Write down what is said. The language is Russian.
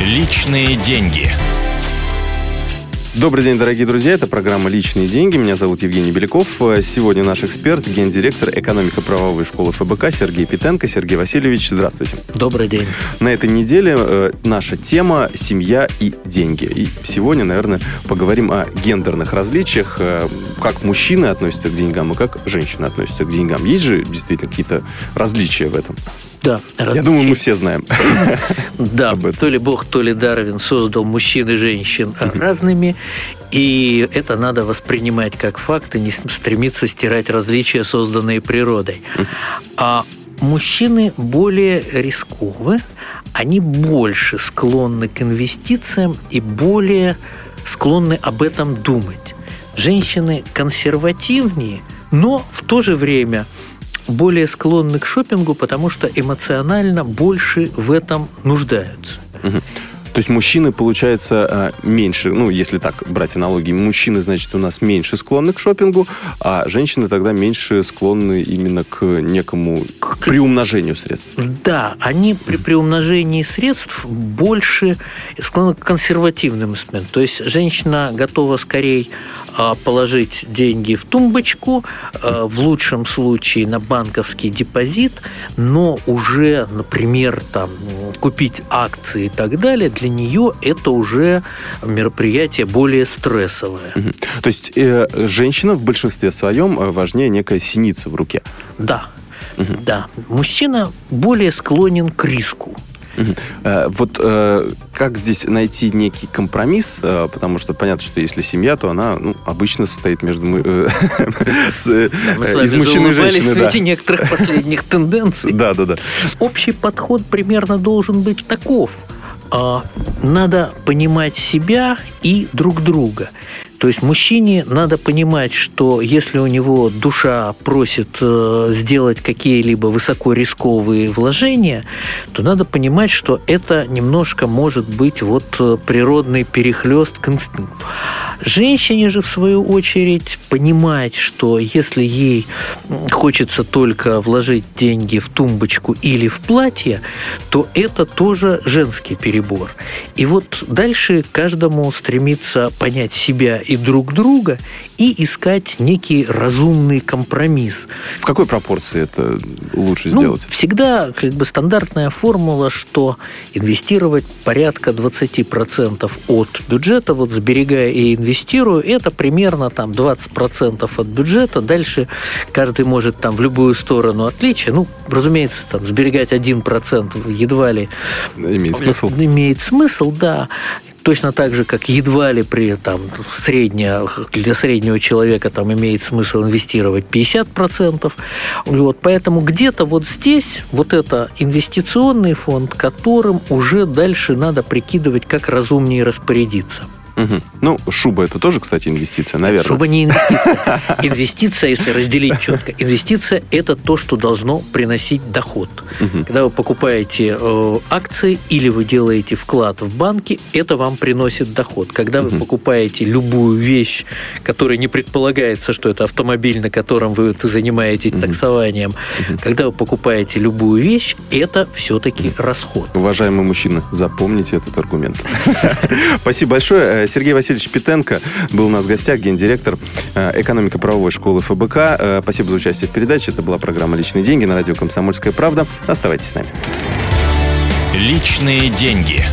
Личные деньги. Добрый день, дорогие друзья. Это программа «Личные деньги». Меня зовут Евгений Беляков. Сегодня наш эксперт, гендиректор экономико-правовой школы ФБК Сергей Питенко. Сергей Васильевич, здравствуйте. Добрый день. На этой неделе э, наша тема «Семья и деньги». И сегодня, наверное, поговорим о гендерных различиях, э, как мужчины относятся к деньгам и как женщины относятся к деньгам. Есть же действительно какие-то различия в этом? Да. Я думаю, мы все знаем. Да, то ли Бог, то ли Дарвин создал мужчин и женщин разными, и это надо воспринимать как факт и не стремиться стирать различия, созданные природой. А мужчины более рисковы, они больше склонны к инвестициям и более склонны об этом думать. Женщины консервативнее, но в то же время – более склонны к шопингу, потому что эмоционально больше в этом нуждаются. Угу. То есть мужчины, получается, а, меньше, ну, если так брать аналогии, мужчины, значит, у нас меньше склонны к шопингу, а женщины тогда меньше склонны именно к некому к приумножению средств. Да, они при приумножении средств больше склонны к консервативным инструментам. То есть женщина готова скорее а, положить деньги в тумбочку, а, в лучшем случае на банковский депозит, но уже, например, там, купить акции и так далее, для нее это уже мероприятие более стрессовое. Угу. То есть э, женщина в большинстве своем э, важнее некая синица в руке. Да. Угу. Да. Мужчина более склонен к риску. Э, вот э, как здесь найти некий компромисс, э, потому что понятно, что если семья, то она ну, обычно состоит между из мужчины и женщины. Да. некоторых последних тенденций. Да, да, да. Общий подход примерно должен быть таков. А, надо понимать себя и друг друга. То есть мужчине надо понимать, что если у него душа просит э, сделать какие-либо высокорисковые вложения, то надо понимать, что это немножко может быть вот э, природный перехлест к инстинкту. Женщине же, в свою очередь, понимать, что если ей хочется только вложить деньги в тумбочку или в платье, то это тоже женский перебор. И вот дальше каждому стремиться понять себя и друг друга и искать некий разумный компромисс. В какой пропорции это лучше ну, сделать? Всегда как бы стандартная формула, что инвестировать порядка 20% от бюджета, вот сберегая и инвестируя, это примерно там 20% от бюджета. Дальше каждый может там в любую сторону отличия. Ну, разумеется, там сберегать 1% едва ли имеет смысл. Имеет смысл, да точно так же, как едва ли при там, средняя, для среднего человека там имеет смысл инвестировать 50%. Вот, поэтому где-то вот здесь вот это инвестиционный фонд, которым уже дальше надо прикидывать, как разумнее распорядиться. Угу. Ну, шуба это тоже, кстати, инвестиция, наверное. Шуба не инвестиция. Инвестиция, если разделить четко, инвестиция – это то, что должно приносить доход. Угу. Когда вы покупаете э, акции или вы делаете вклад в банки, это вам приносит доход. Когда угу. вы покупаете любую вещь, которая не предполагается, что это автомобиль, на котором вы занимаетесь угу. таксованием, угу. когда вы покупаете любую вещь, это все-таки расход. Уважаемые мужчины, запомните этот аргумент. Спасибо большое. Сергей Васильевич Питенко был у нас в гостях, гендиректор э, экономико-правовой школы ФБК. Э, спасибо за участие в передаче. Это была программа «Личные деньги» на радио «Комсомольская правда». Оставайтесь с нами. Личные деньги.